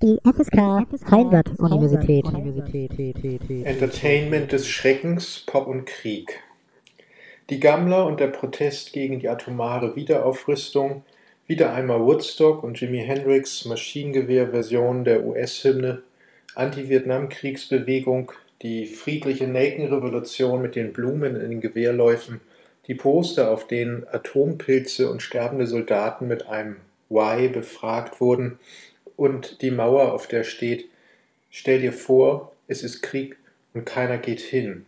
Die FSK Heimbad-Universität. Entertainment des Schreckens, Pop und Krieg. Die Gammler und der Protest gegen die atomare Wiederaufrüstung, wieder einmal Woodstock und Jimi Hendrix Maschinengewehr-Version der US-Hymne, Anti-Vietnam-Kriegsbewegung, die friedliche Nelkenrevolution mit den Blumen in den Gewehrläufen, die Poster, auf denen Atompilze und sterbende Soldaten mit einem Why befragt wurden, und die Mauer, auf der steht, stell dir vor, es ist Krieg und keiner geht hin.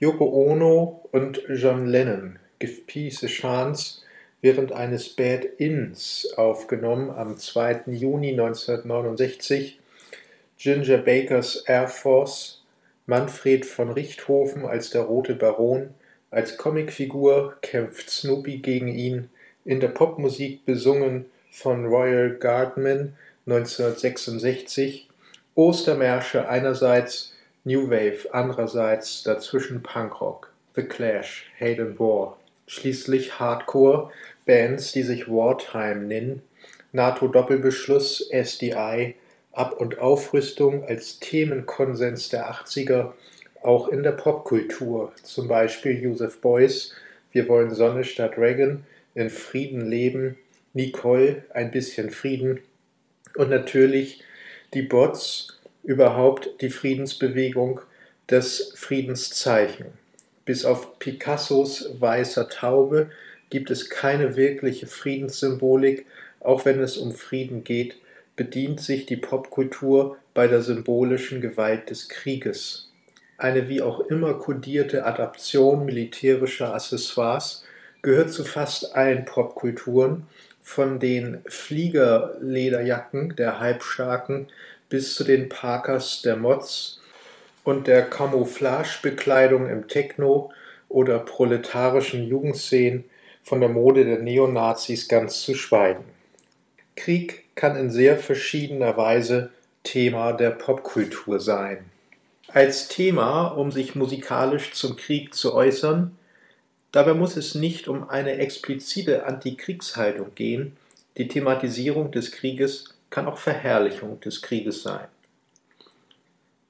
Yoko Ono und John Lennon, Give Peace a Chance, während eines Bad-Ins aufgenommen am 2. Juni 1969, Ginger Bakers Air Force, Manfred von Richthofen als der Rote Baron, als Comicfigur kämpft Snoopy gegen ihn, in der Popmusik besungen von Royal Guardman 1966, Ostermärsche einerseits, New Wave andererseits, dazwischen Punkrock, The Clash, Hate War, schließlich Hardcore, Bands, die sich Wartime nennen, NATO-Doppelbeschluss, SDI, Ab- und Aufrüstung als Themenkonsens der 80er, auch in der Popkultur, zum Beispiel Joseph Beuys, Wir wollen Sonne statt Reagan, in Frieden leben, Nicole, ein bisschen Frieden und natürlich die Bots, überhaupt die Friedensbewegung, das Friedenszeichen. Bis auf Picassos weißer Taube gibt es keine wirkliche Friedenssymbolik, auch wenn es um Frieden geht, bedient sich die Popkultur bei der symbolischen Gewalt des Krieges. Eine wie auch immer kodierte Adaption militärischer Accessoires gehört zu fast allen Popkulturen, von den Fliegerlederjacken der Halbstarken bis zu den Parkers der Mods und der Camouflagebekleidung im Techno oder proletarischen Jugendszenen von der Mode der Neonazis ganz zu schweigen. Krieg kann in sehr verschiedener Weise Thema der Popkultur sein. Als Thema, um sich musikalisch zum Krieg zu äußern, Dabei muss es nicht um eine explizite Antikriegshaltung gehen, die Thematisierung des Krieges kann auch Verherrlichung des Krieges sein.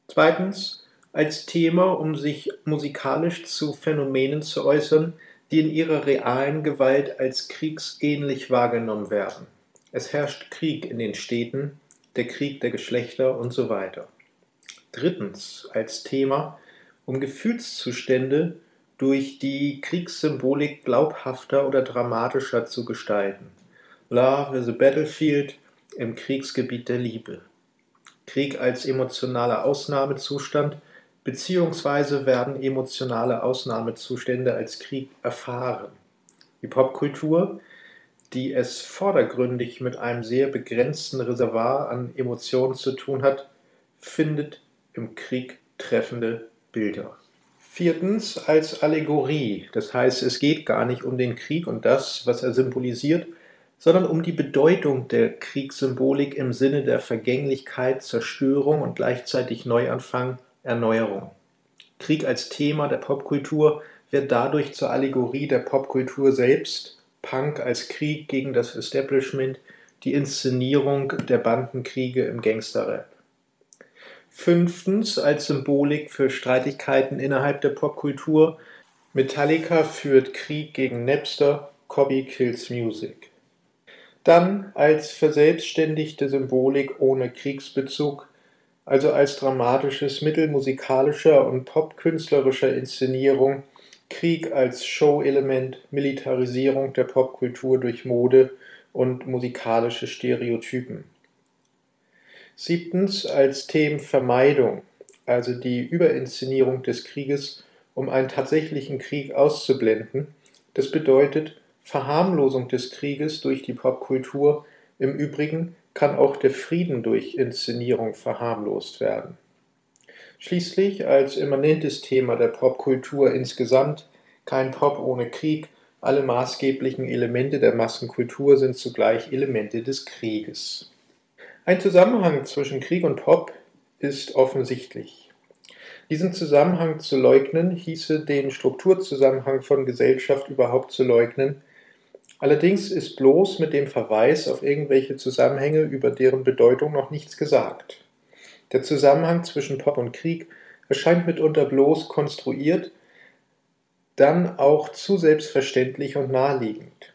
Zweitens, als Thema, um sich musikalisch zu Phänomenen zu äußern, die in ihrer realen Gewalt als kriegsähnlich wahrgenommen werden. Es herrscht Krieg in den Städten, der Krieg der Geschlechter und so weiter. Drittens, als Thema, um Gefühlszustände durch die Kriegssymbolik glaubhafter oder dramatischer zu gestalten. Love is a Battlefield im Kriegsgebiet der Liebe. Krieg als emotionaler Ausnahmezustand, beziehungsweise werden emotionale Ausnahmezustände als Krieg erfahren. Die Popkultur, die es vordergründig mit einem sehr begrenzten Reservoir an Emotionen zu tun hat, findet im Krieg treffende Bilder. Viertens als Allegorie. Das heißt, es geht gar nicht um den Krieg und das, was er symbolisiert, sondern um die Bedeutung der Kriegssymbolik im Sinne der Vergänglichkeit, Zerstörung und gleichzeitig Neuanfang, Erneuerung. Krieg als Thema der Popkultur wird dadurch zur Allegorie der Popkultur selbst, Punk als Krieg gegen das Establishment, die Inszenierung der Bandenkriege im Gangsterrap. Fünftens als Symbolik für Streitigkeiten innerhalb der Popkultur. Metallica führt Krieg gegen Napster, Cobby kills Music. Dann als verselbstständigte Symbolik ohne Kriegsbezug, also als dramatisches Mittel musikalischer und popkünstlerischer Inszenierung, Krieg als Show-Element, Militarisierung der Popkultur durch Mode und musikalische Stereotypen. Siebtens als Themenvermeidung, also die Überinszenierung des Krieges, um einen tatsächlichen Krieg auszublenden. Das bedeutet Verharmlosung des Krieges durch die Popkultur. Im Übrigen kann auch der Frieden durch Inszenierung verharmlost werden. Schließlich als immanentes Thema der Popkultur insgesamt kein Pop ohne Krieg, alle maßgeblichen Elemente der Massenkultur sind zugleich Elemente des Krieges. Ein Zusammenhang zwischen Krieg und Pop ist offensichtlich. Diesen Zusammenhang zu leugnen, hieße den Strukturzusammenhang von Gesellschaft überhaupt zu leugnen, Allerdings ist bloß mit dem Verweis auf irgendwelche Zusammenhänge über deren Bedeutung noch nichts gesagt. Der Zusammenhang zwischen Pop und Krieg erscheint mitunter bloß konstruiert, dann auch zu selbstverständlich und naheliegend.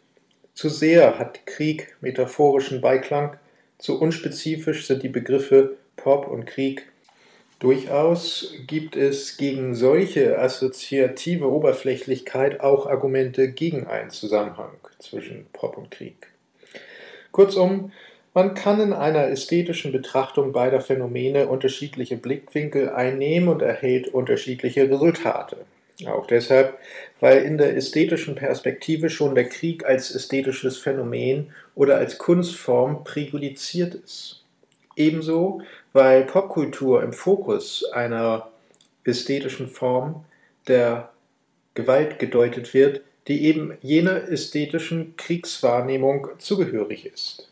Zu sehr hat Krieg metaphorischen Beiklang, zu unspezifisch sind die Begriffe Pop und Krieg. Durchaus gibt es gegen solche assoziative Oberflächlichkeit auch Argumente gegen einen Zusammenhang zwischen Pop und Krieg. Kurzum, man kann in einer ästhetischen Betrachtung beider Phänomene unterschiedliche Blickwinkel einnehmen und erhält unterschiedliche Resultate. Auch deshalb, weil in der ästhetischen Perspektive schon der Krieg als ästhetisches Phänomen oder als Kunstform präjudiziert ist. Ebenso, weil Popkultur im Fokus einer ästhetischen Form der Gewalt gedeutet wird, die eben jener ästhetischen Kriegswahrnehmung zugehörig ist.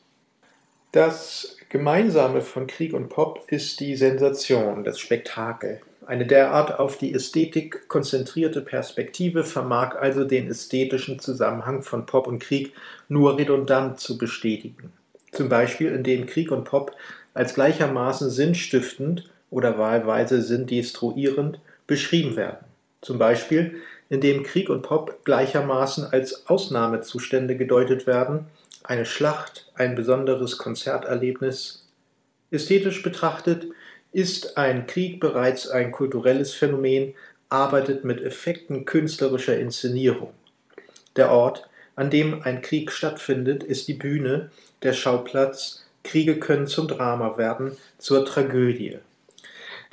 Das Gemeinsame von Krieg und Pop ist die Sensation, das Spektakel. Eine derart auf die Ästhetik konzentrierte Perspektive vermag also den ästhetischen Zusammenhang von Pop und Krieg nur redundant zu bestätigen. Zum Beispiel indem Krieg und Pop als gleichermaßen sinnstiftend oder wahlweise sinndestruierend beschrieben werden. Zum Beispiel indem Krieg und Pop gleichermaßen als Ausnahmezustände gedeutet werden, eine Schlacht, ein besonderes Konzerterlebnis. Ästhetisch betrachtet ist ein Krieg bereits ein kulturelles Phänomen, arbeitet mit Effekten künstlerischer Inszenierung. Der Ort, an dem ein Krieg stattfindet, ist die Bühne, der Schauplatz, Kriege können zum Drama werden, zur Tragödie.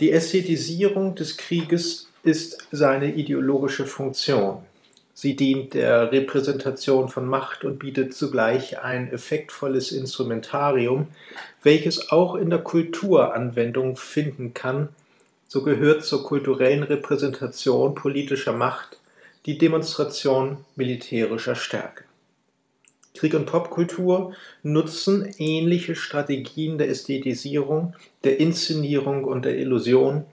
Die Ästhetisierung des Krieges ist seine ideologische Funktion. Sie dient der Repräsentation von Macht und bietet zugleich ein effektvolles Instrumentarium, welches auch in der Kultur Anwendung finden kann. So gehört zur kulturellen Repräsentation politischer Macht die Demonstration militärischer Stärke. Krieg und Popkultur nutzen ähnliche Strategien der Ästhetisierung, der Inszenierung und der Illusion,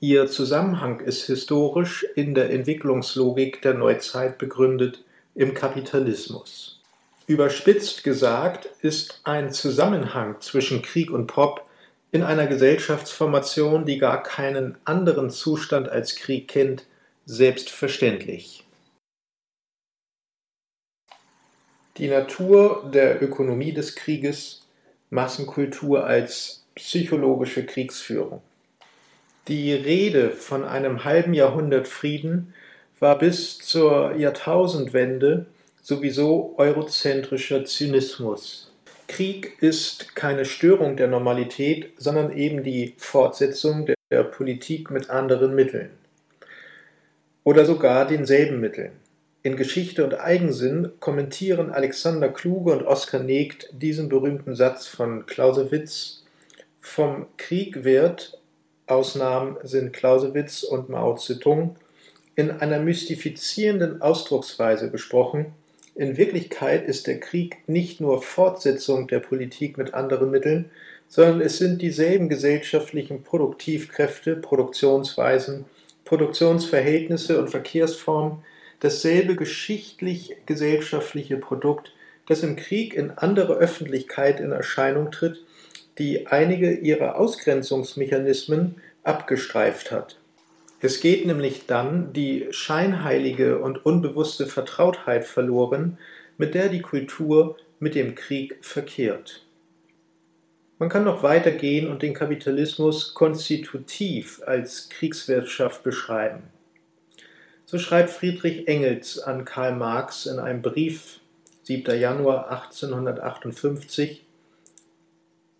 Ihr Zusammenhang ist historisch in der Entwicklungslogik der Neuzeit begründet im Kapitalismus. Überspitzt gesagt ist ein Zusammenhang zwischen Krieg und Pop in einer Gesellschaftsformation, die gar keinen anderen Zustand als Krieg kennt, selbstverständlich. Die Natur der Ökonomie des Krieges, Massenkultur als psychologische Kriegsführung. Die Rede von einem halben Jahrhundert Frieden war bis zur Jahrtausendwende sowieso eurozentrischer Zynismus. Krieg ist keine Störung der Normalität, sondern eben die Fortsetzung der Politik mit anderen Mitteln. Oder sogar denselben Mitteln. In Geschichte und Eigensinn kommentieren Alexander Kluge und Oskar Negt diesen berühmten Satz von Clausewitz: Vom Krieg wird Ausnahmen sind Clausewitz und Mao Zedong, in einer mystifizierenden Ausdrucksweise besprochen, in Wirklichkeit ist der Krieg nicht nur Fortsetzung der Politik mit anderen Mitteln, sondern es sind dieselben gesellschaftlichen Produktivkräfte, Produktionsweisen, Produktionsverhältnisse und Verkehrsformen, dasselbe geschichtlich-gesellschaftliche Produkt, das im Krieg in andere Öffentlichkeit in Erscheinung tritt die einige ihrer Ausgrenzungsmechanismen abgestreift hat. Es geht nämlich dann die scheinheilige und unbewusste Vertrautheit verloren, mit der die Kultur mit dem Krieg verkehrt. Man kann noch weitergehen und den Kapitalismus konstitutiv als Kriegswirtschaft beschreiben. So schreibt Friedrich Engels an Karl Marx in einem Brief 7. Januar 1858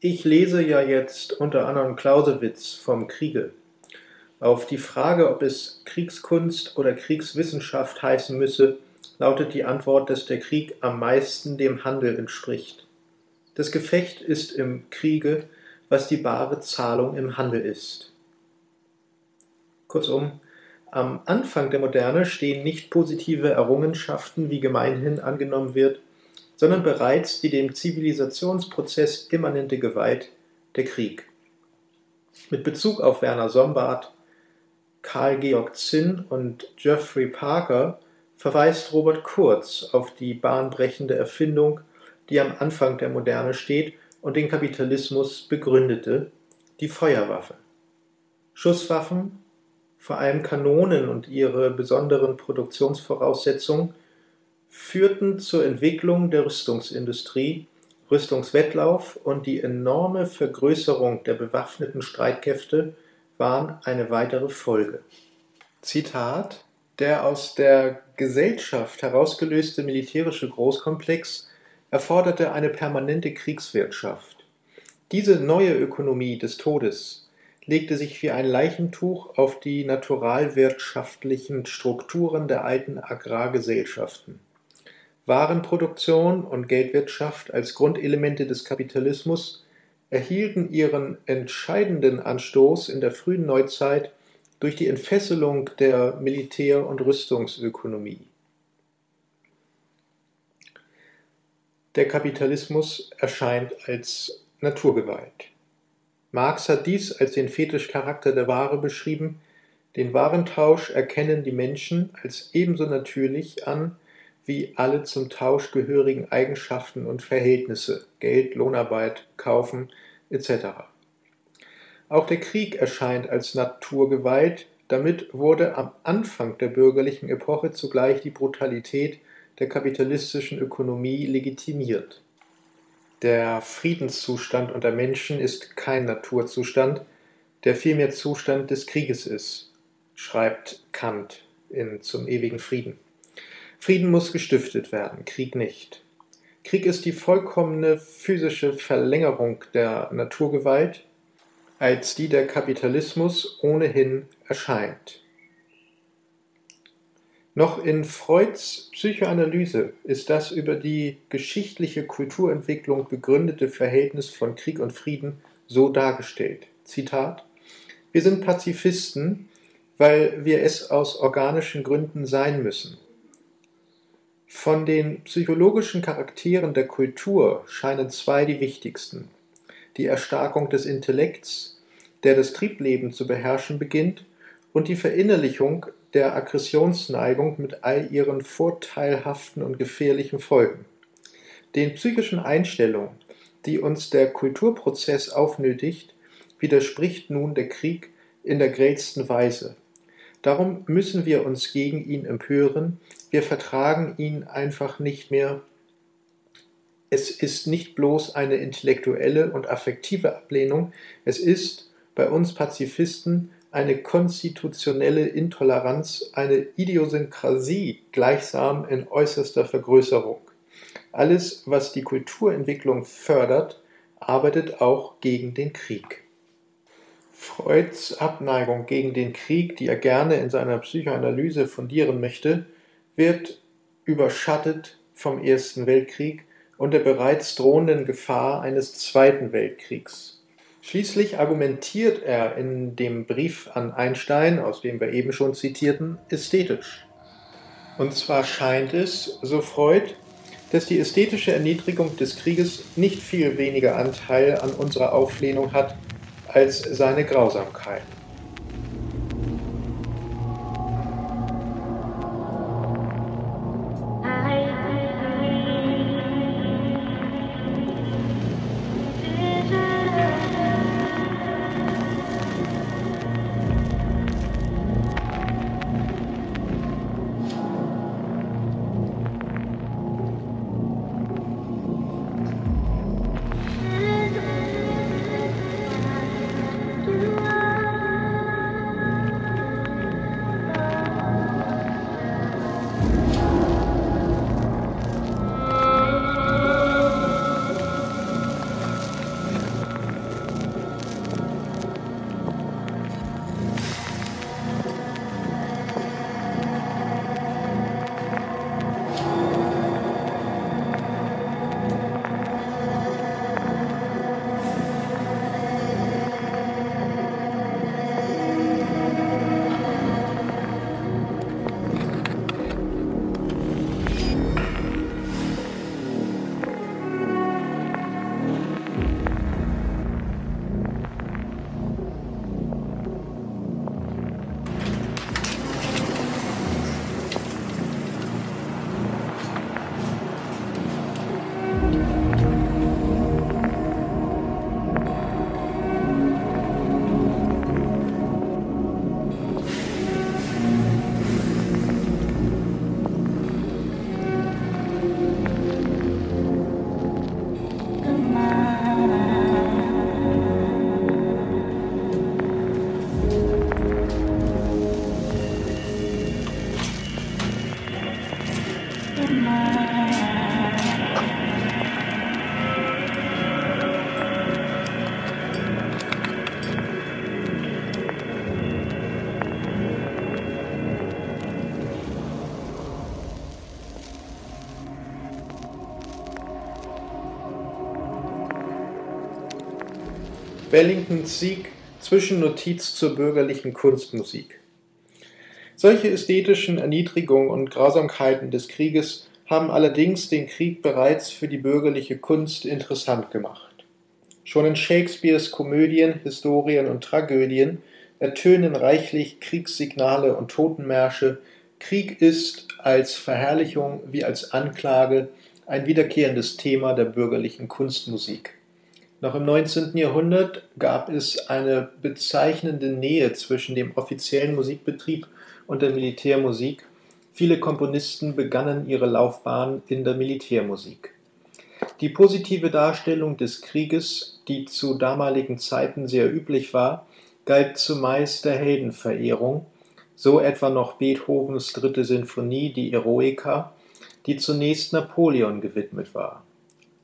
ich lese ja jetzt unter anderem Clausewitz vom Kriege. Auf die Frage, ob es Kriegskunst oder Kriegswissenschaft heißen müsse, lautet die Antwort, dass der Krieg am meisten dem Handel entspricht. Das Gefecht ist im Kriege, was die bare Zahlung im Handel ist. Kurzum, am Anfang der Moderne stehen nicht positive Errungenschaften, wie gemeinhin angenommen wird, sondern bereits die dem Zivilisationsprozess immanente Gewalt, der Krieg. Mit Bezug auf Werner Sombart, Karl Georg Zinn und Geoffrey Parker verweist Robert Kurz auf die bahnbrechende Erfindung, die am Anfang der Moderne steht und den Kapitalismus begründete, die Feuerwaffe. Schusswaffen, vor allem Kanonen und ihre besonderen Produktionsvoraussetzungen, führten zur Entwicklung der Rüstungsindustrie, Rüstungswettlauf und die enorme Vergrößerung der bewaffneten Streitkräfte waren eine weitere Folge. Zitat Der aus der Gesellschaft herausgelöste militärische Großkomplex erforderte eine permanente Kriegswirtschaft. Diese neue Ökonomie des Todes legte sich wie ein Leichentuch auf die naturalwirtschaftlichen Strukturen der alten Agrargesellschaften. Warenproduktion und Geldwirtschaft als Grundelemente des Kapitalismus erhielten ihren entscheidenden Anstoß in der frühen Neuzeit durch die Entfesselung der Militär- und Rüstungsökonomie. Der Kapitalismus erscheint als Naturgewalt. Marx hat dies als den Fetischcharakter der Ware beschrieben. Den Warentausch erkennen die Menschen als ebenso natürlich an wie alle zum Tausch gehörigen Eigenschaften und Verhältnisse Geld, Lohnarbeit, Kaufen etc. Auch der Krieg erscheint als Naturgewalt, damit wurde am Anfang der bürgerlichen Epoche zugleich die Brutalität der kapitalistischen Ökonomie legitimiert. Der Friedenszustand unter Menschen ist kein Naturzustand, der vielmehr Zustand des Krieges ist, schreibt Kant in Zum ewigen Frieden. Frieden muss gestiftet werden, Krieg nicht. Krieg ist die vollkommene physische Verlängerung der Naturgewalt, als die der Kapitalismus ohnehin erscheint. Noch in Freuds Psychoanalyse ist das über die geschichtliche Kulturentwicklung begründete Verhältnis von Krieg und Frieden so dargestellt. Zitat Wir sind Pazifisten, weil wir es aus organischen Gründen sein müssen. Von den psychologischen Charakteren der Kultur scheinen zwei die wichtigsten. Die Erstarkung des Intellekts, der das Triebleben zu beherrschen beginnt, und die Verinnerlichung der Aggressionsneigung mit all ihren vorteilhaften und gefährlichen Folgen. Den psychischen Einstellungen, die uns der Kulturprozess aufnötigt, widerspricht nun der Krieg in der grellsten Weise. Darum müssen wir uns gegen ihn empören, wir vertragen ihn einfach nicht mehr. Es ist nicht bloß eine intellektuelle und affektive Ablehnung, es ist bei uns Pazifisten eine konstitutionelle Intoleranz, eine Idiosynkrasie gleichsam in äußerster Vergrößerung. Alles, was die Kulturentwicklung fördert, arbeitet auch gegen den Krieg. Freuds Abneigung gegen den Krieg, die er gerne in seiner Psychoanalyse fundieren möchte, wird überschattet vom Ersten Weltkrieg und der bereits drohenden Gefahr eines Zweiten Weltkriegs. Schließlich argumentiert er in dem Brief an Einstein, aus dem wir eben schon zitierten, ästhetisch. Und zwar scheint es, so Freud, dass die ästhetische Erniedrigung des Krieges nicht viel weniger Anteil an unserer Auflehnung hat als seine Grausamkeit. Wellingtons Sieg Zwischennotiz zur bürgerlichen Kunstmusik. Solche ästhetischen Erniedrigungen und Grausamkeiten des Krieges haben allerdings den Krieg bereits für die bürgerliche Kunst interessant gemacht. Schon in Shakespeares Komödien, Historien und Tragödien ertönen reichlich Kriegssignale und Totenmärsche. Krieg ist als Verherrlichung wie als Anklage ein wiederkehrendes Thema der bürgerlichen Kunstmusik. Noch im 19. Jahrhundert gab es eine bezeichnende Nähe zwischen dem offiziellen Musikbetrieb und der Militärmusik. Viele Komponisten begannen ihre Laufbahn in der Militärmusik. Die positive Darstellung des Krieges, die zu damaligen Zeiten sehr üblich war, galt zumeist der Heldenverehrung, so etwa noch Beethovens dritte Sinfonie, die Eroica, die zunächst Napoleon gewidmet war.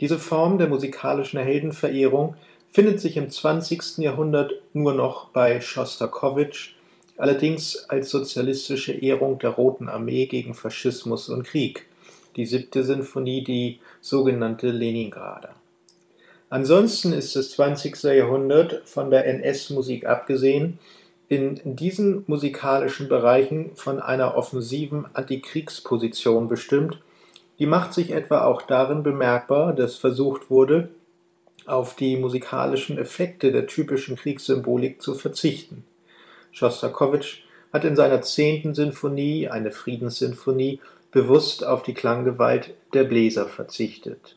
Diese Form der musikalischen Heldenverehrung findet sich im 20. Jahrhundert nur noch bei Schostakowitsch, allerdings als sozialistische Ehrung der Roten Armee gegen Faschismus und Krieg, die siebte Sinfonie, die sogenannte Leningrader. Ansonsten ist das 20. Jahrhundert von der NS-Musik abgesehen in diesen musikalischen Bereichen von einer offensiven Antikriegsposition bestimmt die macht sich etwa auch darin bemerkbar, dass versucht wurde, auf die musikalischen Effekte der typischen Kriegssymbolik zu verzichten. Schostakowitsch hat in seiner zehnten Sinfonie, eine Friedenssinfonie, bewusst auf die Klanggewalt der Bläser verzichtet.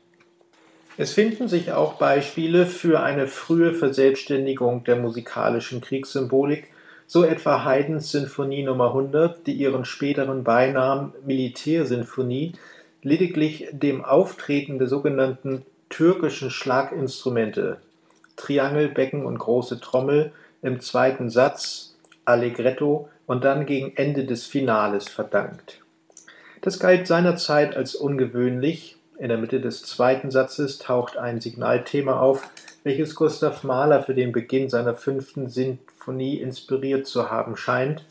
Es finden sich auch Beispiele für eine frühe Verselbstständigung der musikalischen Kriegssymbolik, so etwa Haydns Sinfonie Nummer 100, die ihren späteren Beinamen Militärsinfonie lediglich dem Auftreten der sogenannten türkischen Schlaginstrumente Triangel, Becken und große Trommel im zweiten Satz Allegretto und dann gegen Ende des Finales verdankt. Das galt seinerzeit als ungewöhnlich. In der Mitte des zweiten Satzes taucht ein Signalthema auf, welches Gustav Mahler für den Beginn seiner fünften Sinfonie inspiriert zu haben scheint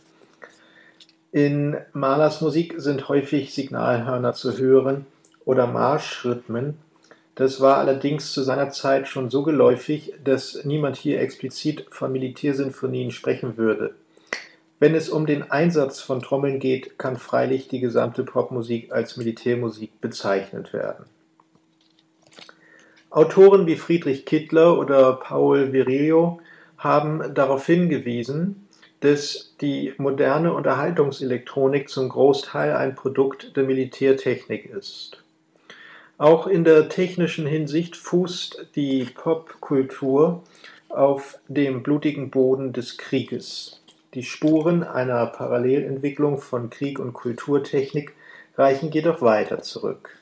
in Mahlers Musik sind häufig Signalhörner zu hören oder Marschrhythmen. Das war allerdings zu seiner Zeit schon so geläufig, dass niemand hier explizit von Militärsinfonien sprechen würde. Wenn es um den Einsatz von Trommeln geht, kann freilich die gesamte Popmusik als Militärmusik bezeichnet werden. Autoren wie Friedrich Kittler oder Paul Virilio haben darauf hingewiesen, dass die moderne Unterhaltungselektronik zum Großteil ein Produkt der Militärtechnik ist. Auch in der technischen Hinsicht fußt die Popkultur auf dem blutigen Boden des Krieges. Die Spuren einer Parallelentwicklung von Krieg und Kulturtechnik reichen jedoch weiter zurück.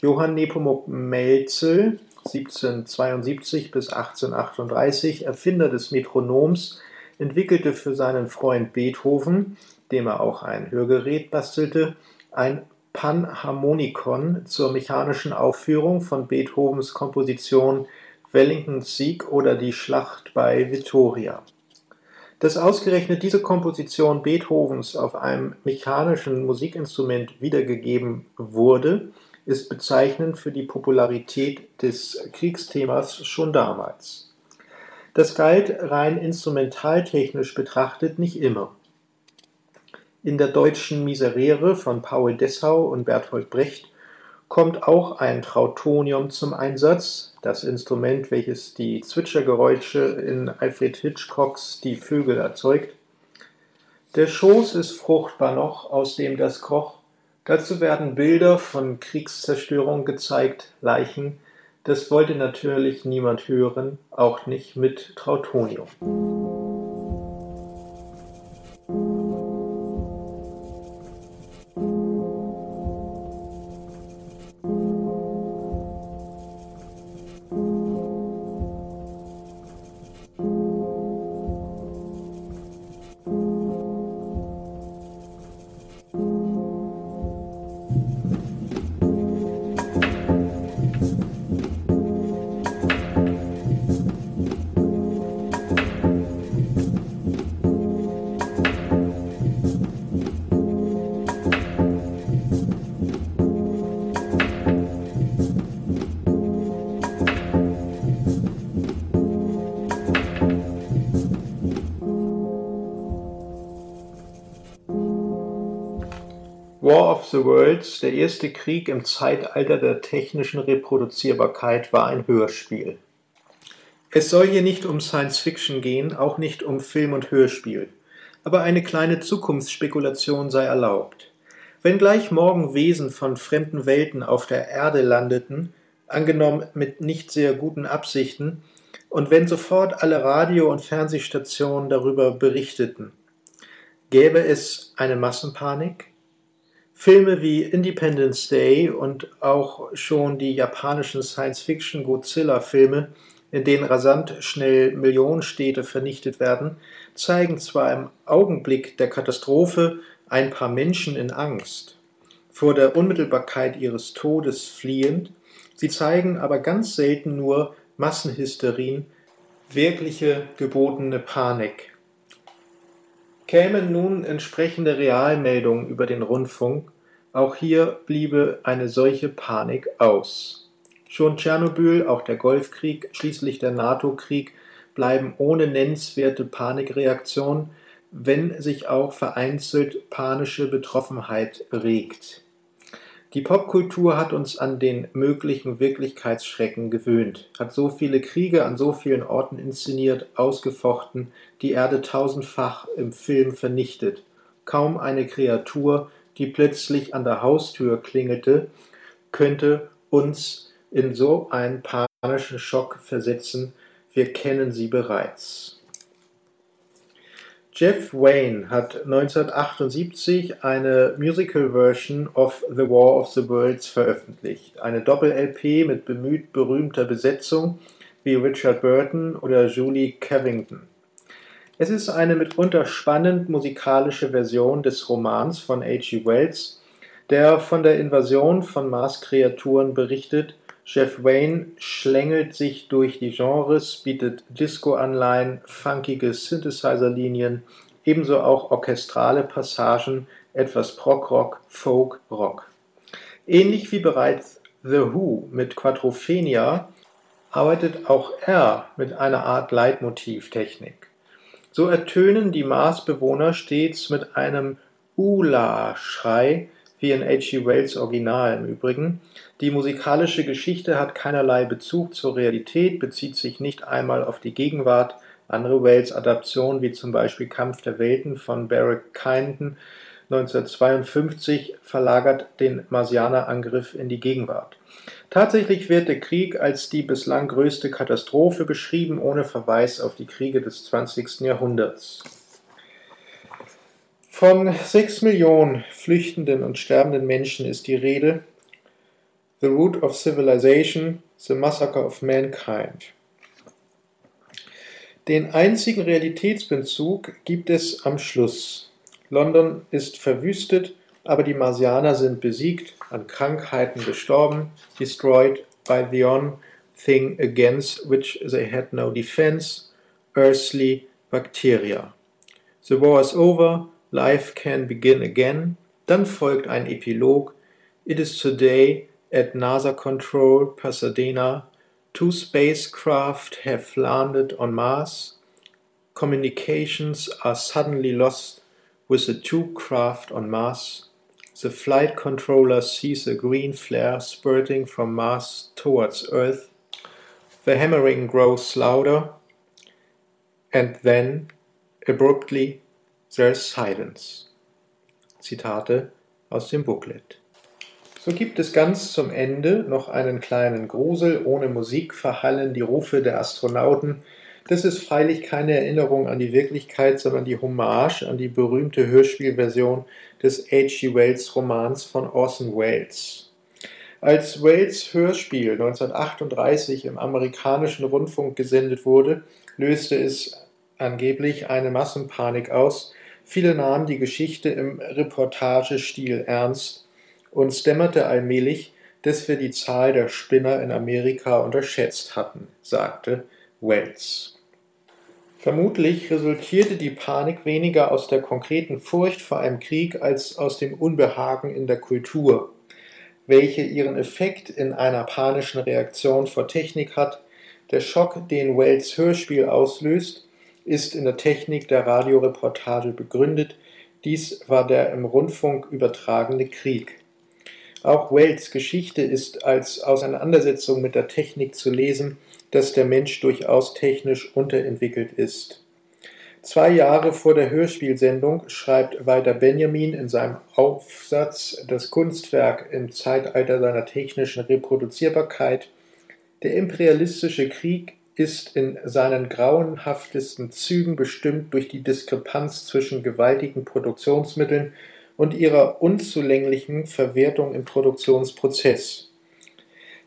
Johann Nepomuk Melzel, 1772 bis 1838, Erfinder des Metronoms, entwickelte für seinen Freund Beethoven, dem er auch ein Hörgerät bastelte, ein Panharmonikon zur mechanischen Aufführung von Beethovens Komposition Wellingtons Sieg oder die Schlacht bei Vittoria. Dass ausgerechnet diese Komposition Beethovens auf einem mechanischen Musikinstrument wiedergegeben wurde, ist bezeichnend für die Popularität des Kriegsthemas schon damals. Das galt rein instrumentaltechnisch betrachtet nicht immer. In der deutschen Miserere von Paul Dessau und Bertolt Brecht kommt auch ein Trautonium zum Einsatz, das Instrument, welches die Zwitschergeräusche in Alfred Hitchcocks Die Vögel erzeugt. Der Schoß ist fruchtbar noch, aus dem das kroch. Dazu werden Bilder von Kriegszerstörung gezeigt, Leichen, das wollte natürlich niemand hören, auch nicht mit Trautonium. The Worlds, der erste Krieg im Zeitalter der technischen Reproduzierbarkeit, war ein Hörspiel. Es soll hier nicht um Science Fiction gehen, auch nicht um Film und Hörspiel, aber eine kleine Zukunftsspekulation sei erlaubt. Wenn gleich morgen Wesen von fremden Welten auf der Erde landeten, angenommen mit nicht sehr guten Absichten, und wenn sofort alle Radio- und Fernsehstationen darüber berichteten, gäbe es eine Massenpanik? Filme wie Independence Day und auch schon die japanischen Science-Fiction-Godzilla-Filme, in denen rasant schnell Millionenstädte vernichtet werden, zeigen zwar im Augenblick der Katastrophe ein paar Menschen in Angst, vor der Unmittelbarkeit ihres Todes fliehend, sie zeigen aber ganz selten nur Massenhysterien, wirkliche gebotene Panik. Kämen nun entsprechende Realmeldungen über den Rundfunk, auch hier bliebe eine solche Panik aus. Schon Tschernobyl, auch der Golfkrieg, schließlich der NATO-Krieg bleiben ohne nennenswerte Panikreaktion, wenn sich auch vereinzelt panische Betroffenheit regt. Die Popkultur hat uns an den möglichen Wirklichkeitsschrecken gewöhnt, hat so viele Kriege an so vielen Orten inszeniert, ausgefochten, die Erde tausendfach im Film vernichtet. Kaum eine Kreatur, die plötzlich an der Haustür klingelte, könnte uns in so einen panischen Schock versetzen. Wir kennen sie bereits. Jeff Wayne hat 1978 eine Musical Version of The War of the Worlds veröffentlicht. Eine Doppel-LP mit bemüht berühmter Besetzung wie Richard Burton oder Julie Cavington. Es ist eine mitunter spannend musikalische Version des Romans von H.G. Wells, der von der Invasion von Marskreaturen berichtet Jeff Wayne schlängelt sich durch die Genres, bietet Disco-Anleihen, funkige Synthesizer-Linien, ebenso auch orchestrale Passagen, etwas Prog-Rock, Folk-Rock. Ähnlich wie bereits The Who mit Quadrophenia arbeitet auch er mit einer Art Leitmotivtechnik. So ertönen die Marsbewohner stets mit einem Ula-Schrei, wie in H.G. Wells Original im Übrigen. Die musikalische Geschichte hat keinerlei Bezug zur Realität, bezieht sich nicht einmal auf die Gegenwart. Andere Wells-Adaptionen, wie zum Beispiel Kampf der Welten von Barrick Kyndon 1952, verlagert den Marsianerangriff in die Gegenwart. Tatsächlich wird der Krieg als die bislang größte Katastrophe beschrieben, ohne Verweis auf die Kriege des 20. Jahrhunderts. Von sechs Millionen flüchtenden und sterbenden Menschen ist die Rede. The Root of Civilization, The Massacre of Mankind. Den einzigen Realitätsbezug gibt es am Schluss. London ist verwüstet, aber die Marsianer sind besiegt, an Krankheiten gestorben, destroyed by the on thing against which they had no defense, earthly bacteria. The war is over, Life Can Begin Again. Dann folgt ein Epilog. It is today at NASA Control, Pasadena. Two spacecraft have landed on Mars. Communications are suddenly lost with the two craft on Mars. The flight controller sees a green flare spurting from Mars towards Earth. The hammering grows louder, and then, abruptly, There's silence. Zitate aus dem Booklet. So gibt es ganz zum Ende noch einen kleinen Grusel. Ohne Musik verhallen die Rufe der Astronauten. Das ist freilich keine Erinnerung an die Wirklichkeit, sondern die Hommage an die berühmte Hörspielversion des H.G. Wells Romans von Orson Welles. Als Welles Hörspiel 1938 im amerikanischen Rundfunk gesendet wurde, löste es angeblich eine Massenpanik aus, Viele nahmen die Geschichte im Reportagestil ernst und es dämmerte allmählich, dass wir die Zahl der Spinner in Amerika unterschätzt hatten, sagte Wells. Vermutlich resultierte die Panik weniger aus der konkreten Furcht vor einem Krieg als aus dem Unbehagen in der Kultur, welche ihren Effekt in einer panischen Reaktion vor Technik hat. Der Schock, den Wells Hörspiel auslöst, ist in der Technik der Radioreportage begründet, Dies war der im Rundfunk übertragene Krieg. Auch Wells Geschichte ist als Auseinandersetzung mit der Technik zu lesen, dass der Mensch durchaus technisch unterentwickelt ist. Zwei Jahre vor der Hörspielsendung schreibt Walter Benjamin in seinem Aufsatz Das Kunstwerk im Zeitalter seiner technischen Reproduzierbarkeit, der imperialistische Krieg ist in seinen grauenhaftesten Zügen bestimmt durch die Diskrepanz zwischen gewaltigen Produktionsmitteln und ihrer unzulänglichen Verwertung im Produktionsprozess.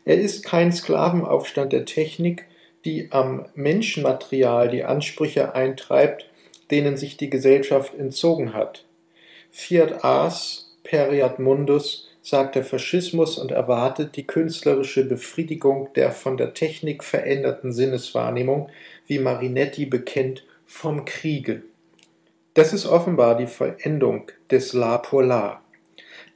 Er ist kein Sklavenaufstand der Technik, die am Menschenmaterial die Ansprüche eintreibt, denen sich die Gesellschaft entzogen hat. Fiat ars, periat mundus, sagt der Faschismus und erwartet die künstlerische Befriedigung der von der Technik veränderten Sinneswahrnehmung, wie Marinetti bekennt, vom Kriege. Das ist offenbar die Vollendung des La Polar.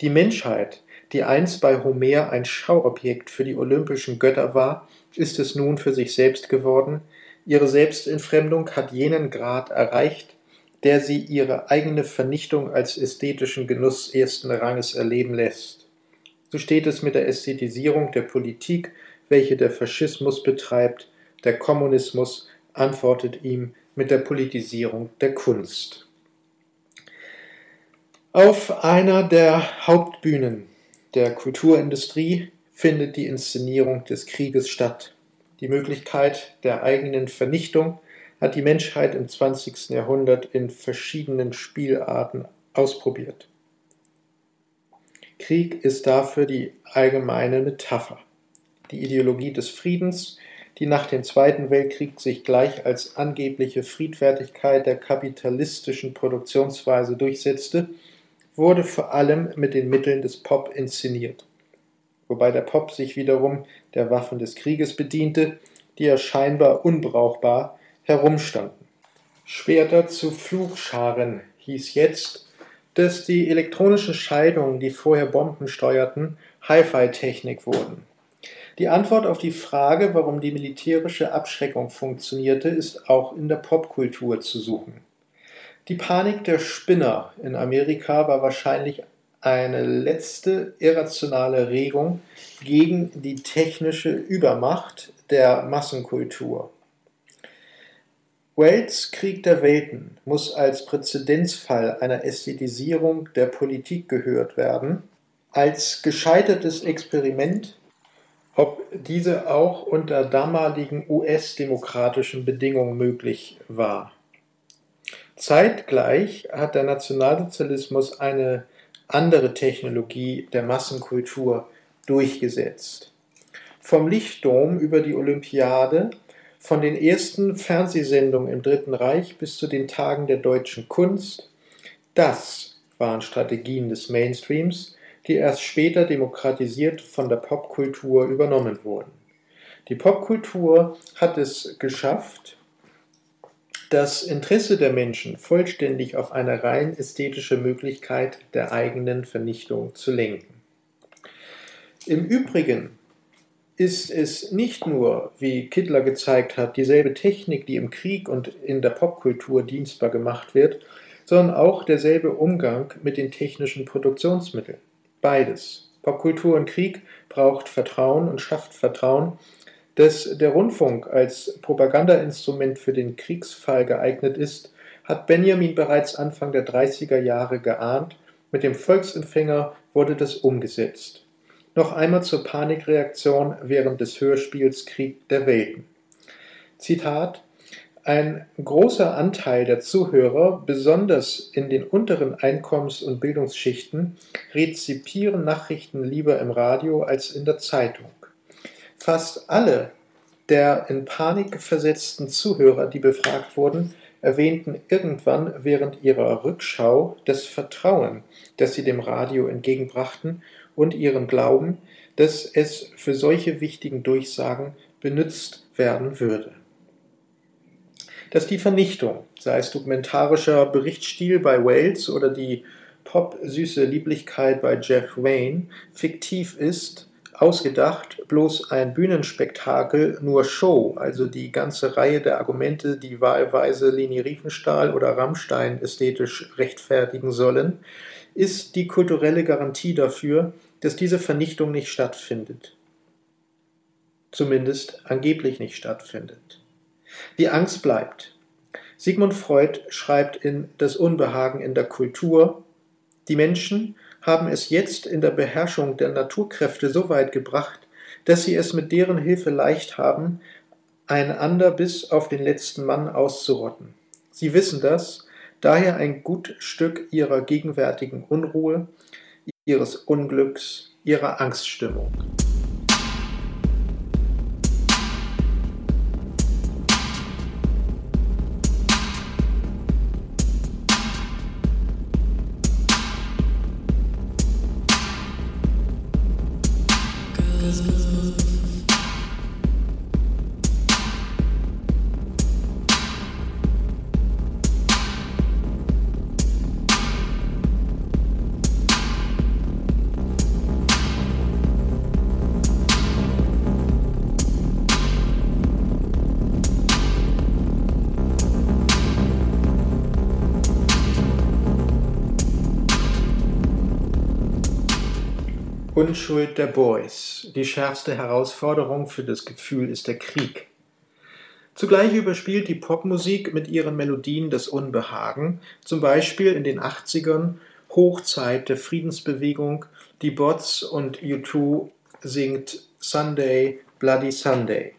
Die Menschheit, die einst bei Homer ein Schauobjekt für die olympischen Götter war, ist es nun für sich selbst geworden, ihre Selbstentfremdung hat jenen Grad erreicht, der sie ihre eigene Vernichtung als ästhetischen Genuss ersten Ranges erleben lässt. So steht es mit der Ästhetisierung der Politik, welche der Faschismus betreibt, der Kommunismus antwortet ihm mit der Politisierung der Kunst. Auf einer der Hauptbühnen der Kulturindustrie findet die Inszenierung des Krieges statt. Die Möglichkeit der eigenen Vernichtung hat die Menschheit im 20. Jahrhundert in verschiedenen Spielarten ausprobiert. Krieg ist dafür die allgemeine Metapher. Die Ideologie des Friedens, die nach dem Zweiten Weltkrieg sich gleich als angebliche Friedfertigkeit der kapitalistischen Produktionsweise durchsetzte, wurde vor allem mit den Mitteln des Pop inszeniert wobei der Pop sich wiederum der Waffen des Krieges bediente, die ja scheinbar unbrauchbar herumstanden. Schwerter zu Flugscharen hieß jetzt, dass die elektronischen Schaltungen, die vorher Bomben steuerten, Hi-Fi-Technik wurden. Die Antwort auf die Frage, warum die militärische Abschreckung funktionierte, ist auch in der Popkultur zu suchen. Die Panik der Spinner in Amerika war wahrscheinlich eine letzte irrationale Regung gegen die technische Übermacht der Massenkultur. Wells Krieg der Welten muss als Präzedenzfall einer Ästhetisierung der Politik gehört werden, als gescheitertes Experiment, ob diese auch unter damaligen US-demokratischen Bedingungen möglich war. Zeitgleich hat der Nationalsozialismus eine andere Technologie der Massenkultur durchgesetzt. Vom Lichtdom über die Olympiade, von den ersten Fernsehsendungen im Dritten Reich bis zu den Tagen der deutschen Kunst, das waren Strategien des Mainstreams, die erst später demokratisiert von der Popkultur übernommen wurden. Die Popkultur hat es geschafft, das Interesse der Menschen vollständig auf eine rein ästhetische Möglichkeit der eigenen Vernichtung zu lenken. Im Übrigen ist es nicht nur, wie Kittler gezeigt hat, dieselbe Technik, die im Krieg und in der Popkultur dienstbar gemacht wird, sondern auch derselbe Umgang mit den technischen Produktionsmitteln. Beides. Popkultur und Krieg braucht Vertrauen und schafft Vertrauen, dass der Rundfunk als Propagandainstrument für den Kriegsfall geeignet ist, hat Benjamin bereits Anfang der 30er Jahre geahnt, mit dem Volksempfänger wurde das umgesetzt. Noch einmal zur Panikreaktion während des Hörspiels Krieg der Welten. Zitat Ein großer Anteil der Zuhörer, besonders in den unteren Einkommens- und Bildungsschichten, rezipieren Nachrichten lieber im Radio als in der Zeitung. Fast alle der in Panik versetzten Zuhörer, die befragt wurden, erwähnten irgendwann während ihrer Rückschau das Vertrauen, das sie dem Radio entgegenbrachten und ihren Glauben, dass es für solche wichtigen Durchsagen benützt werden würde. Dass die Vernichtung, sei es dokumentarischer Berichtsstil bei Wales oder die pop-süße Lieblichkeit bei Jeff Wayne, fiktiv ist, ausgedacht bloß ein Bühnenspektakel, nur Show, also die ganze Reihe der Argumente, die wahlweise Leni Riefenstahl oder Rammstein ästhetisch rechtfertigen sollen, ist die kulturelle Garantie dafür, dass diese Vernichtung nicht stattfindet. Zumindest angeblich nicht stattfindet. Die Angst bleibt. Sigmund Freud schreibt in Das Unbehagen in der Kultur, die Menschen haben es jetzt in der Beherrschung der Naturkräfte so weit gebracht, dass sie es mit deren Hilfe leicht haben, einander bis auf den letzten Mann auszurotten. Sie wissen das, daher ein gut Stück ihrer gegenwärtigen Unruhe, ihres Unglücks, ihrer Angststimmung. Unschuld der Boys. Die schärfste Herausforderung für das Gefühl ist der Krieg. Zugleich überspielt die Popmusik mit ihren Melodien das Unbehagen, zum Beispiel in den 80ern, Hochzeit der Friedensbewegung, die Bots und U2 singt Sunday, Bloody Sunday.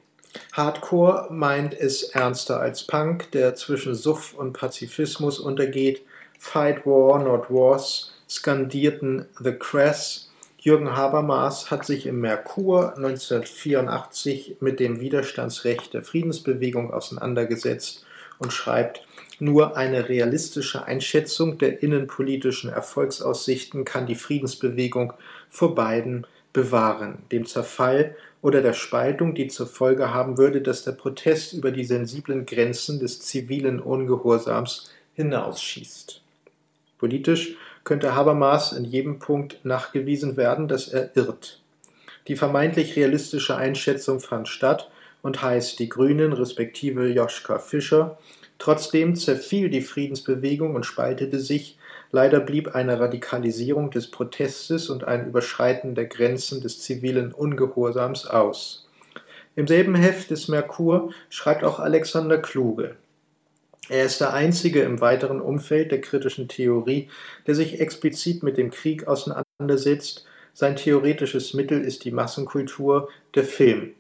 Hardcore meint es ernster als Punk, der zwischen Suff und Pazifismus untergeht. Fight War, not Wars, skandierten The Cress, Jürgen Habermas hat sich im Merkur 1984 mit dem Widerstandsrecht der Friedensbewegung auseinandergesetzt und schreibt, nur eine realistische Einschätzung der innenpolitischen Erfolgsaussichten kann die Friedensbewegung vor beiden bewahren, dem Zerfall oder der Spaltung, die zur Folge haben würde, dass der Protest über die sensiblen Grenzen des zivilen Ungehorsams hinausschießt. Politisch könnte Habermas in jedem Punkt nachgewiesen werden, dass er irrt. Die vermeintlich realistische Einschätzung fand statt und heißt die Grünen respektive Joschka Fischer. Trotzdem zerfiel die Friedensbewegung und spaltete sich. Leider blieb eine Radikalisierung des Protestes und ein Überschreiten der Grenzen des zivilen Ungehorsams aus. Im selben Heft des Merkur schreibt auch Alexander Kluge. Er ist der einzige im weiteren Umfeld der kritischen Theorie, der sich explizit mit dem Krieg auseinandersetzt. Sein theoretisches Mittel ist die Massenkultur, der Film.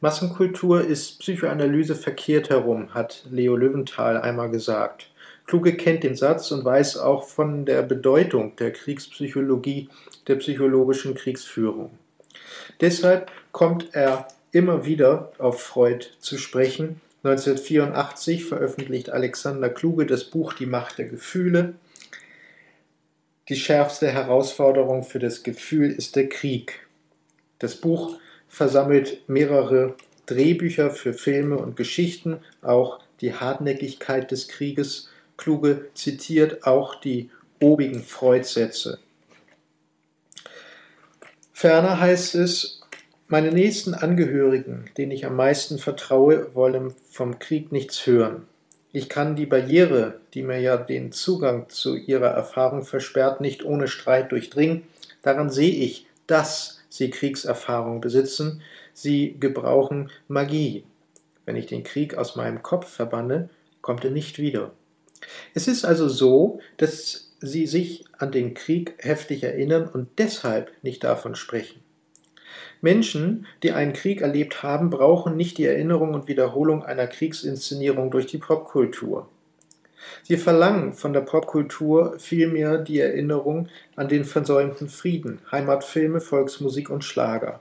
Massenkultur ist Psychoanalyse verkehrt herum, hat Leo Löwenthal einmal gesagt. Kluge kennt den Satz und weiß auch von der Bedeutung der Kriegspsychologie, der psychologischen Kriegsführung. Deshalb kommt er immer wieder auf Freud zu sprechen 1984 veröffentlicht Alexander Kluge das Buch Die Macht der Gefühle. Die schärfste Herausforderung für das Gefühl ist der Krieg. Das Buch versammelt mehrere Drehbücher für Filme und Geschichten, auch die Hartnäckigkeit des Krieges. Kluge zitiert auch die obigen Freudsätze. Ferner heißt es, meine nächsten Angehörigen, denen ich am meisten vertraue, wollen vom Krieg nichts hören. Ich kann die Barriere, die mir ja den Zugang zu ihrer Erfahrung versperrt, nicht ohne Streit durchdringen. Daran sehe ich, dass sie Kriegserfahrung besitzen. Sie gebrauchen Magie. Wenn ich den Krieg aus meinem Kopf verbanne, kommt er nicht wieder. Es ist also so, dass sie sich an den Krieg heftig erinnern und deshalb nicht davon sprechen. Menschen, die einen Krieg erlebt haben, brauchen nicht die Erinnerung und Wiederholung einer Kriegsinszenierung durch die Popkultur. Sie verlangen von der Popkultur vielmehr die Erinnerung an den versäumten Frieden, Heimatfilme, Volksmusik und Schlager.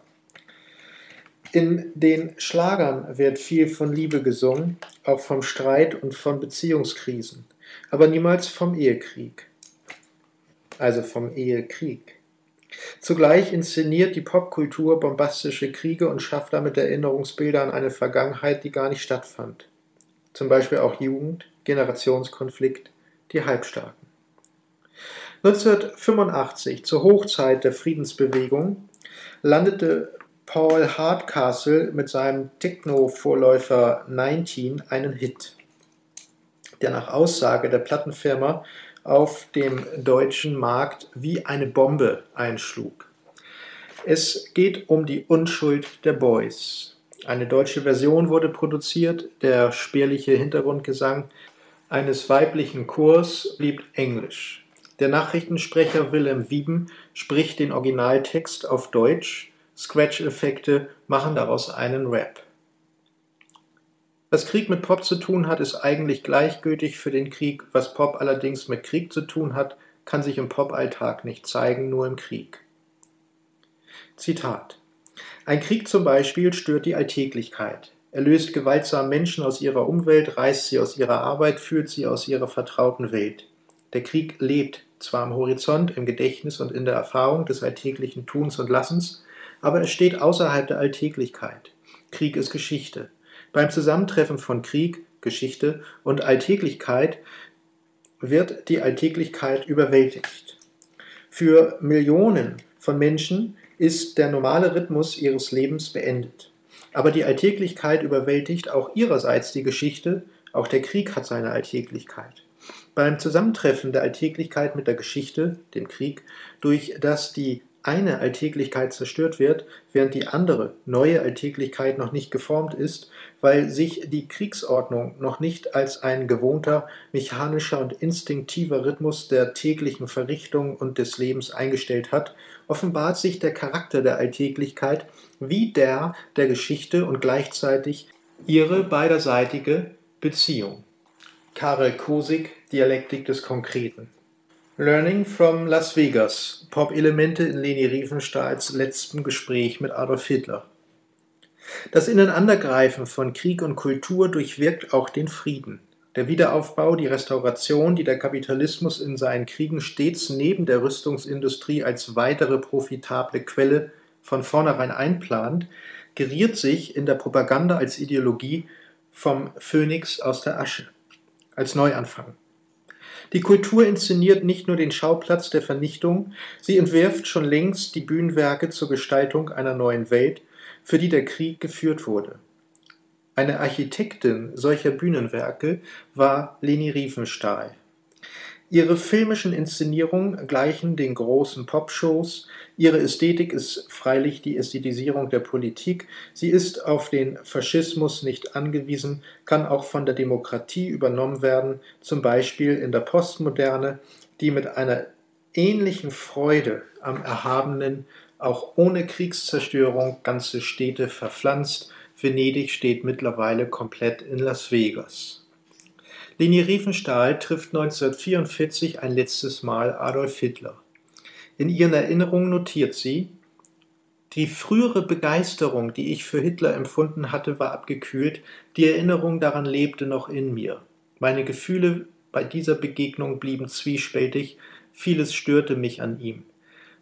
In den Schlagern wird viel von Liebe gesungen, auch vom Streit und von Beziehungskrisen, aber niemals vom Ehekrieg. Also vom Ehekrieg. Zugleich inszeniert die Popkultur bombastische Kriege und schafft damit Erinnerungsbilder an eine Vergangenheit, die gar nicht stattfand. Zum Beispiel auch Jugend, Generationskonflikt, die Halbstarken. 1985, zur Hochzeit der Friedensbewegung, landete Paul Hardcastle mit seinem Techno-Vorläufer 19 einen Hit, der nach Aussage der Plattenfirma auf dem deutschen Markt wie eine Bombe einschlug. Es geht um die Unschuld der Boys. Eine deutsche Version wurde produziert, der spärliche Hintergrundgesang eines weiblichen Chors blieb englisch. Der Nachrichtensprecher Wilhelm Wieben spricht den Originaltext auf Deutsch, Scratch-Effekte machen daraus einen Rap. Was Krieg mit Pop zu tun hat, ist eigentlich gleichgültig für den Krieg. Was Pop allerdings mit Krieg zu tun hat, kann sich im Pop-Alltag nicht zeigen, nur im Krieg. Zitat. Ein Krieg zum Beispiel stört die Alltäglichkeit. Er löst gewaltsam Menschen aus ihrer Umwelt, reißt sie aus ihrer Arbeit, führt sie aus ihrer vertrauten Welt. Der Krieg lebt zwar am Horizont, im Gedächtnis und in der Erfahrung des alltäglichen Tuns und Lassens, aber er steht außerhalb der Alltäglichkeit. Krieg ist Geschichte. Beim Zusammentreffen von Krieg, Geschichte und Alltäglichkeit wird die Alltäglichkeit überwältigt. Für Millionen von Menschen ist der normale Rhythmus ihres Lebens beendet. Aber die Alltäglichkeit überwältigt auch ihrerseits die Geschichte, auch der Krieg hat seine Alltäglichkeit. Beim Zusammentreffen der Alltäglichkeit mit der Geschichte, dem Krieg, durch das die eine Alltäglichkeit zerstört wird, während die andere, neue Alltäglichkeit noch nicht geformt ist, weil sich die Kriegsordnung noch nicht als ein gewohnter, mechanischer und instinktiver Rhythmus der täglichen Verrichtung und des Lebens eingestellt hat, offenbart sich der Charakter der Alltäglichkeit wie der der Geschichte und gleichzeitig ihre beiderseitige Beziehung. Karel Kosig, Dialektik des Konkreten. Learning from Las Vegas. Pop-Elemente in Leni Riefenstahls letztem Gespräch mit Adolf Hitler. Das Ineinandergreifen von Krieg und Kultur durchwirkt auch den Frieden. Der Wiederaufbau, die Restauration, die der Kapitalismus in seinen Kriegen stets neben der Rüstungsindustrie als weitere profitable Quelle von vornherein einplant, geriert sich in der Propaganda als Ideologie vom Phönix aus der Asche, als Neuanfang. Die Kultur inszeniert nicht nur den Schauplatz der Vernichtung, sie entwirft schon längst die Bühnenwerke zur Gestaltung einer neuen Welt, für die der Krieg geführt wurde. Eine Architektin solcher Bühnenwerke war Leni Riefenstahl. Ihre filmischen Inszenierungen gleichen den großen Popshows, ihre Ästhetik ist freilich die Ästhetisierung der Politik, sie ist auf den Faschismus nicht angewiesen, kann auch von der Demokratie übernommen werden, zum Beispiel in der Postmoderne, die mit einer ähnlichen Freude am Erhabenen auch ohne Kriegszerstörung ganze Städte verpflanzt. Venedig steht mittlerweile komplett in Las Vegas. Leni Riefenstahl trifft 1944 ein letztes Mal Adolf Hitler. In ihren Erinnerungen notiert sie, die frühere Begeisterung, die ich für Hitler empfunden hatte, war abgekühlt, die Erinnerung daran lebte noch in mir. Meine Gefühle bei dieser Begegnung blieben zwiespältig, vieles störte mich an ihm.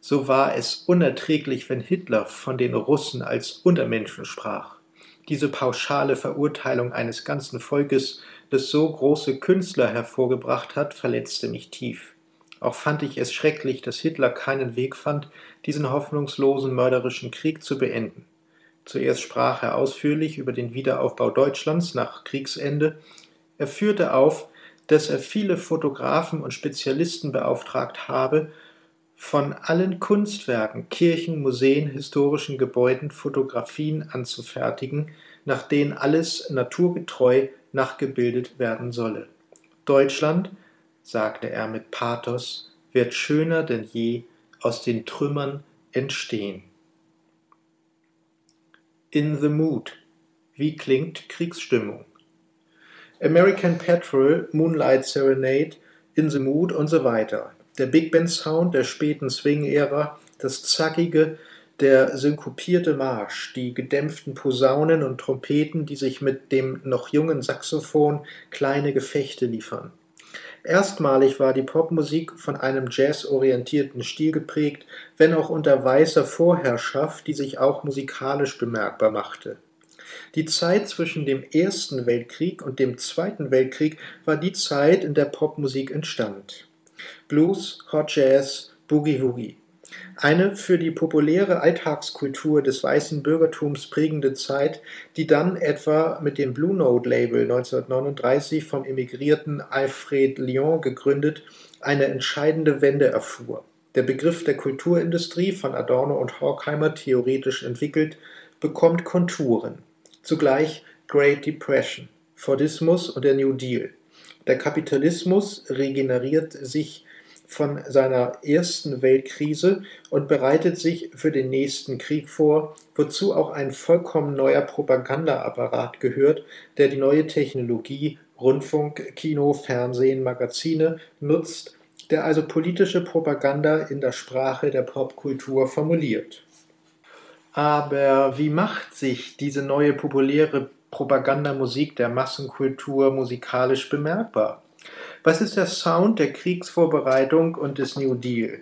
So war es unerträglich, wenn Hitler von den Russen als Untermenschen sprach. Diese pauschale Verurteilung eines ganzen Volkes das so große Künstler hervorgebracht hat, verletzte mich tief. Auch fand ich es schrecklich, dass Hitler keinen Weg fand, diesen hoffnungslosen mörderischen Krieg zu beenden. Zuerst sprach er ausführlich über den Wiederaufbau Deutschlands nach Kriegsende. Er führte auf, dass er viele Fotografen und Spezialisten beauftragt habe, von allen Kunstwerken, Kirchen, Museen, historischen Gebäuden Fotografien anzufertigen, nach denen alles naturgetreu nachgebildet werden solle. Deutschland, sagte er mit Pathos, wird schöner denn je aus den Trümmern entstehen. In the Mood. Wie klingt Kriegsstimmung? American Petrol, Moonlight Serenade, In the Mood und so weiter. Der Big Band Sound der späten Swing-Ära, das zackige, der synkopierte Marsch, die gedämpften Posaunen und Trompeten, die sich mit dem noch jungen Saxophon kleine Gefechte liefern. Erstmalig war die Popmusik von einem jazzorientierten Stil geprägt, wenn auch unter weißer Vorherrschaft, die sich auch musikalisch bemerkbar machte. Die Zeit zwischen dem Ersten Weltkrieg und dem Zweiten Weltkrieg war die Zeit, in der Popmusik entstand. Blues, Hot Jazz, Boogie Woogie. Eine für die populäre Alltagskultur des weißen Bürgertums prägende Zeit, die dann etwa mit dem Blue Note Label 1939 vom emigrierten Alfred Lyon gegründet eine entscheidende Wende erfuhr. Der Begriff der Kulturindustrie, von Adorno und Horkheimer theoretisch entwickelt, bekommt Konturen. Zugleich Great Depression, Fordismus und der New Deal. Der Kapitalismus regeneriert sich von seiner ersten Weltkrise und bereitet sich für den nächsten Krieg vor, wozu auch ein vollkommen neuer Propagandaapparat gehört, der die neue Technologie Rundfunk, Kino, Fernsehen, Magazine nutzt, der also politische Propaganda in der Sprache der Popkultur formuliert. Aber wie macht sich diese neue populäre Propagandamusik der Massenkultur musikalisch bemerkbar? Was ist der Sound der Kriegsvorbereitung und des New Deal?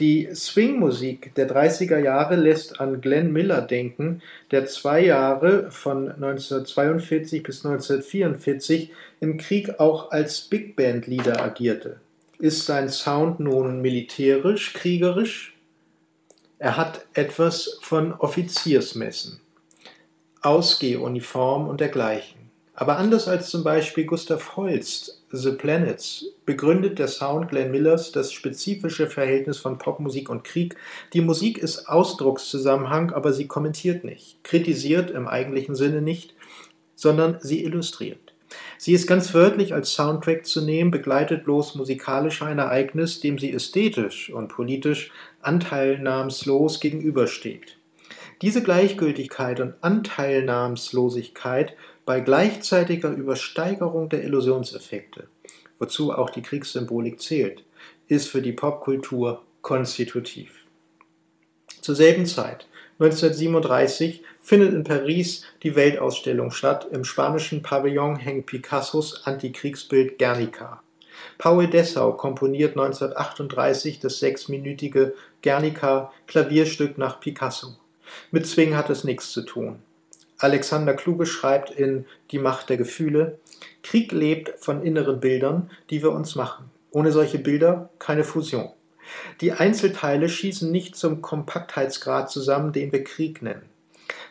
Die Swing-Musik der 30er Jahre lässt an Glenn Miller denken, der zwei Jahre von 1942 bis 1944 im Krieg auch als Big Band-Leader agierte. Ist sein Sound nun militärisch, kriegerisch? Er hat etwas von Offiziersmessen, Ausgehuniform und dergleichen. Aber anders als zum Beispiel Gustav Holst, The Planets, begründet der Sound Glenn Millers das spezifische Verhältnis von Popmusik und Krieg. Die Musik ist Ausdruckszusammenhang, aber sie kommentiert nicht, kritisiert im eigentlichen Sinne nicht, sondern sie illustriert. Sie ist ganz wörtlich als Soundtrack zu nehmen, begleitet bloß musikalisch ein Ereignis, dem sie ästhetisch und politisch anteilnahmslos gegenübersteht. Diese Gleichgültigkeit und Anteilnahmslosigkeit bei gleichzeitiger Übersteigerung der Illusionseffekte, wozu auch die Kriegssymbolik zählt, ist für die Popkultur konstitutiv. Zur selben Zeit, 1937, findet in Paris die Weltausstellung statt. Im spanischen Pavillon hängt Picassos Antikriegsbild Guernica. Paul Dessau komponiert 1938 das sechsminütige Guernica Klavierstück nach Picasso. Mit Zwing hat es nichts zu tun. Alexander Kluge schreibt in Die Macht der Gefühle, Krieg lebt von inneren Bildern, die wir uns machen. Ohne solche Bilder keine Fusion. Die Einzelteile schießen nicht zum Kompaktheitsgrad zusammen, den wir Krieg nennen.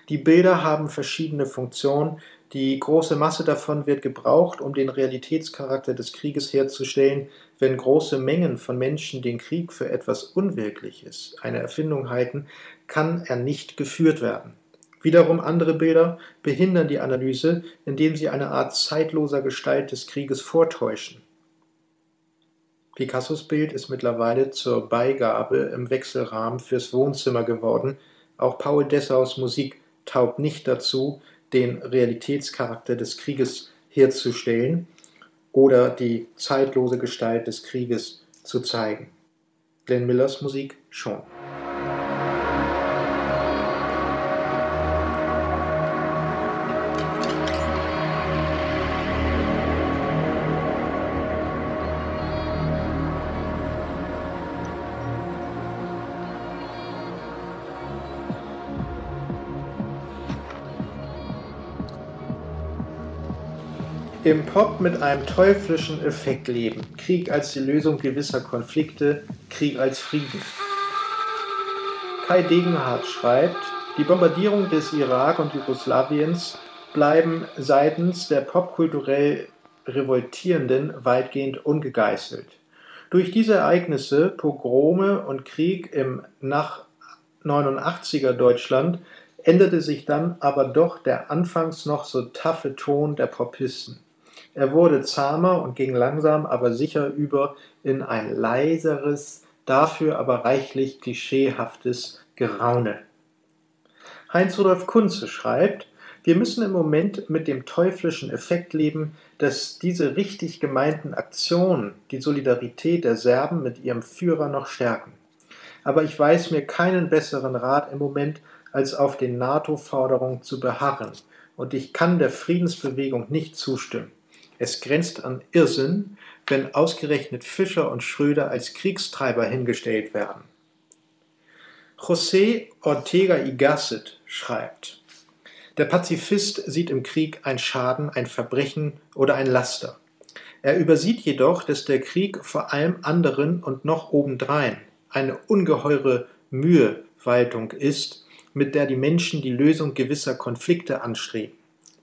Die Bilder haben verschiedene Funktionen, die große Masse davon wird gebraucht, um den Realitätscharakter des Krieges herzustellen, wenn große Mengen von Menschen den Krieg für etwas Unwirkliches, eine Erfindung halten, kann er nicht geführt werden. Wiederum andere Bilder behindern die Analyse, indem sie eine Art zeitloser Gestalt des Krieges vortäuschen. Picassos Bild ist mittlerweile zur Beigabe im Wechselrahmen fürs Wohnzimmer geworden. Auch Paul Dessaus Musik taugt nicht dazu, den Realitätscharakter des Krieges herzustellen oder die zeitlose Gestalt des Krieges zu zeigen. Glenn Millers Musik schon. Im Pop mit einem teuflischen Effekt leben. Krieg als die Lösung gewisser Konflikte, Krieg als Frieden. Kai Degenhardt schreibt, die Bombardierung des Irak und Jugoslawiens bleiben seitens der popkulturell Revoltierenden weitgehend ungegeißelt. Durch diese Ereignisse, Pogrome und Krieg im nach 89er Deutschland änderte sich dann aber doch der anfangs noch so taffe Ton der Popisten. Er wurde zahmer und ging langsam, aber sicher über in ein leiseres, dafür aber reichlich klischeehaftes Geraune. Heinz-Rudolf Kunze schreibt, wir müssen im Moment mit dem teuflischen Effekt leben, dass diese richtig gemeinten Aktionen die Solidarität der Serben mit ihrem Führer noch stärken. Aber ich weiß mir keinen besseren Rat im Moment, als auf den NATO-Forderungen zu beharren, und ich kann der Friedensbewegung nicht zustimmen. Es grenzt an Irrsinn, wenn ausgerechnet Fischer und Schröder als Kriegstreiber hingestellt werden. José Ortega y Gasset schreibt, der Pazifist sieht im Krieg ein Schaden, ein Verbrechen oder ein Laster. Er übersieht jedoch, dass der Krieg vor allem anderen und noch obendrein eine ungeheure Mühewaltung ist, mit der die Menschen die Lösung gewisser Konflikte anstreben.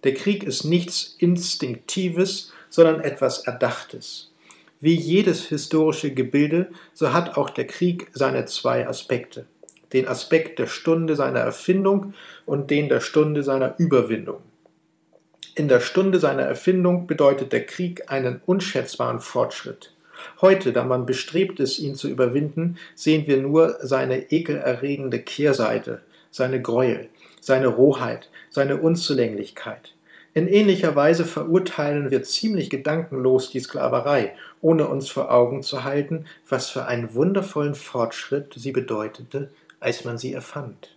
Der Krieg ist nichts Instinktives, sondern etwas Erdachtes. Wie jedes historische Gebilde, so hat auch der Krieg seine zwei Aspekte. Den Aspekt der Stunde seiner Erfindung und den der Stunde seiner Überwindung. In der Stunde seiner Erfindung bedeutet der Krieg einen unschätzbaren Fortschritt. Heute, da man bestrebt ist, ihn zu überwinden, sehen wir nur seine ekelerregende Kehrseite, seine Gräuel, seine Rohheit, seine Unzulänglichkeit. In ähnlicher Weise verurteilen wir ziemlich gedankenlos die Sklaverei, ohne uns vor Augen zu halten, was für einen wundervollen Fortschritt sie bedeutete, als man sie erfand.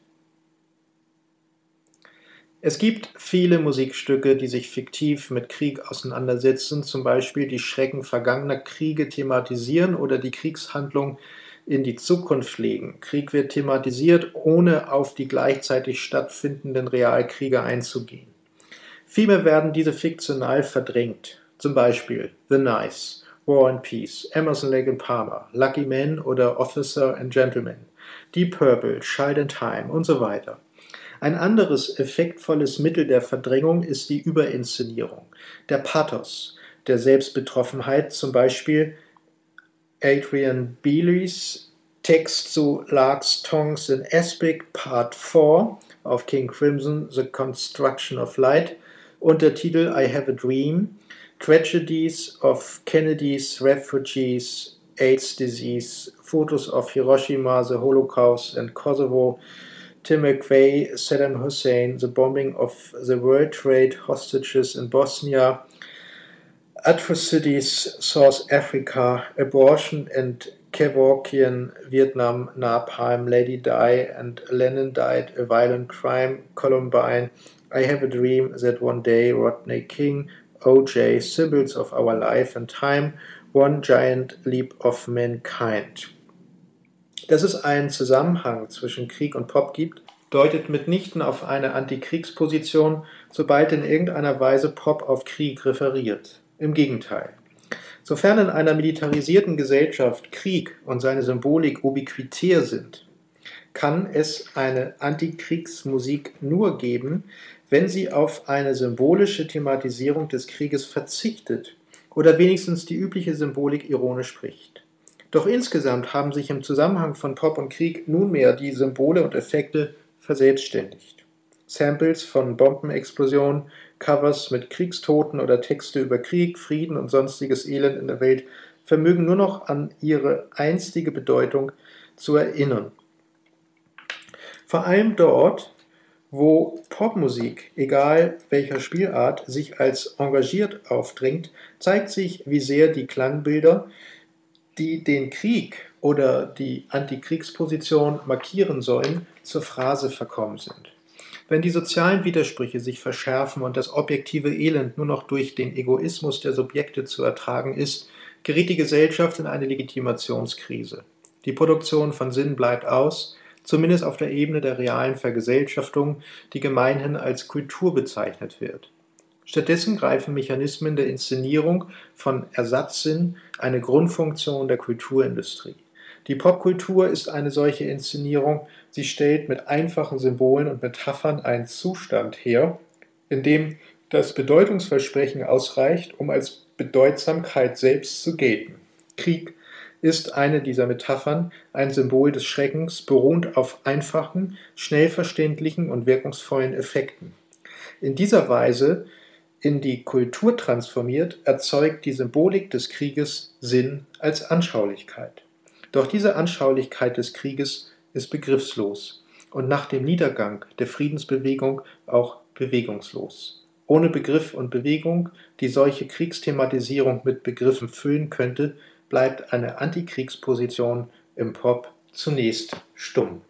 Es gibt viele Musikstücke, die sich fiktiv mit Krieg auseinandersetzen, zum Beispiel die Schrecken vergangener Kriege thematisieren oder die Kriegshandlung in die Zukunft legen. Krieg wird thematisiert, ohne auf die gleichzeitig stattfindenden Realkriege einzugehen. Vielmehr werden diese fiktional verdrängt. Zum Beispiel The Nice, War and Peace, Emerson Lake and Palmer, Lucky Men oder Officer and Gentleman, Deep Purple, Child in Time und so weiter. Ein anderes effektvolles Mittel der Verdrängung ist die Überinszenierung, der Pathos, der Selbstbetroffenheit, zum Beispiel Adrian Beelys Text zu Lark's Tongues in Aspic Part 4 of King Crimson The Construction of Light. Untertitel I Have a Dream. Tragedies of Kennedy's Refugees AIDS Disease. Photos of Hiroshima, the Holocaust and Kosovo. Tim McVeigh, Saddam Hussein, the bombing of the World Trade hostages in Bosnia, atrocities South Africa, abortion and Kevorkian, Vietnam, Napalm, Lady Di and Lennon died, a violent crime, Columbine, I have a dream that one day Rodney King, OJ, symbols of our life and time, one giant leap of mankind. Dass es einen Zusammenhang zwischen Krieg und Pop gibt, deutet mitnichten auf eine Antikriegsposition, sobald in irgendeiner Weise Pop auf Krieg referiert. Im Gegenteil. Sofern in einer militarisierten Gesellschaft Krieg und seine Symbolik ubiquitär sind, kann es eine Antikriegsmusik nur geben, wenn sie auf eine symbolische Thematisierung des Krieges verzichtet oder wenigstens die übliche Symbolik ironisch spricht. Doch insgesamt haben sich im Zusammenhang von Pop und Krieg nunmehr die Symbole und Effekte verselbstständigt. Samples von Bombenexplosionen, Covers mit Kriegstoten oder Texte über Krieg, Frieden und sonstiges Elend in der Welt vermögen nur noch an ihre einstige Bedeutung zu erinnern. Vor allem dort, wo Popmusik, egal welcher Spielart, sich als engagiert aufdrängt, zeigt sich, wie sehr die Klangbilder, die den Krieg oder die Antikriegsposition markieren sollen, zur Phrase verkommen sind. Wenn die sozialen Widersprüche sich verschärfen und das objektive Elend nur noch durch den Egoismus der Subjekte zu ertragen ist, gerät die Gesellschaft in eine Legitimationskrise. Die Produktion von Sinn bleibt aus, zumindest auf der Ebene der realen Vergesellschaftung, die gemeinhin als Kultur bezeichnet wird. Stattdessen greifen Mechanismen der Inszenierung von Ersatzsinn eine Grundfunktion der Kulturindustrie. Die Popkultur ist eine solche Inszenierung, sie stellt mit einfachen Symbolen und Metaphern einen Zustand her, in dem das Bedeutungsversprechen ausreicht, um als Bedeutsamkeit selbst zu gelten. Krieg ist eine dieser Metaphern, ein Symbol des Schreckens, beruhend auf einfachen, schnell verständlichen und wirkungsvollen Effekten. In dieser Weise in die Kultur transformiert, erzeugt die Symbolik des Krieges Sinn als Anschaulichkeit. Doch diese Anschaulichkeit des Krieges ist begriffslos und nach dem Niedergang der Friedensbewegung auch bewegungslos. Ohne Begriff und Bewegung, die solche Kriegsthematisierung mit Begriffen füllen könnte, bleibt eine Antikriegsposition im Pop zunächst stumm.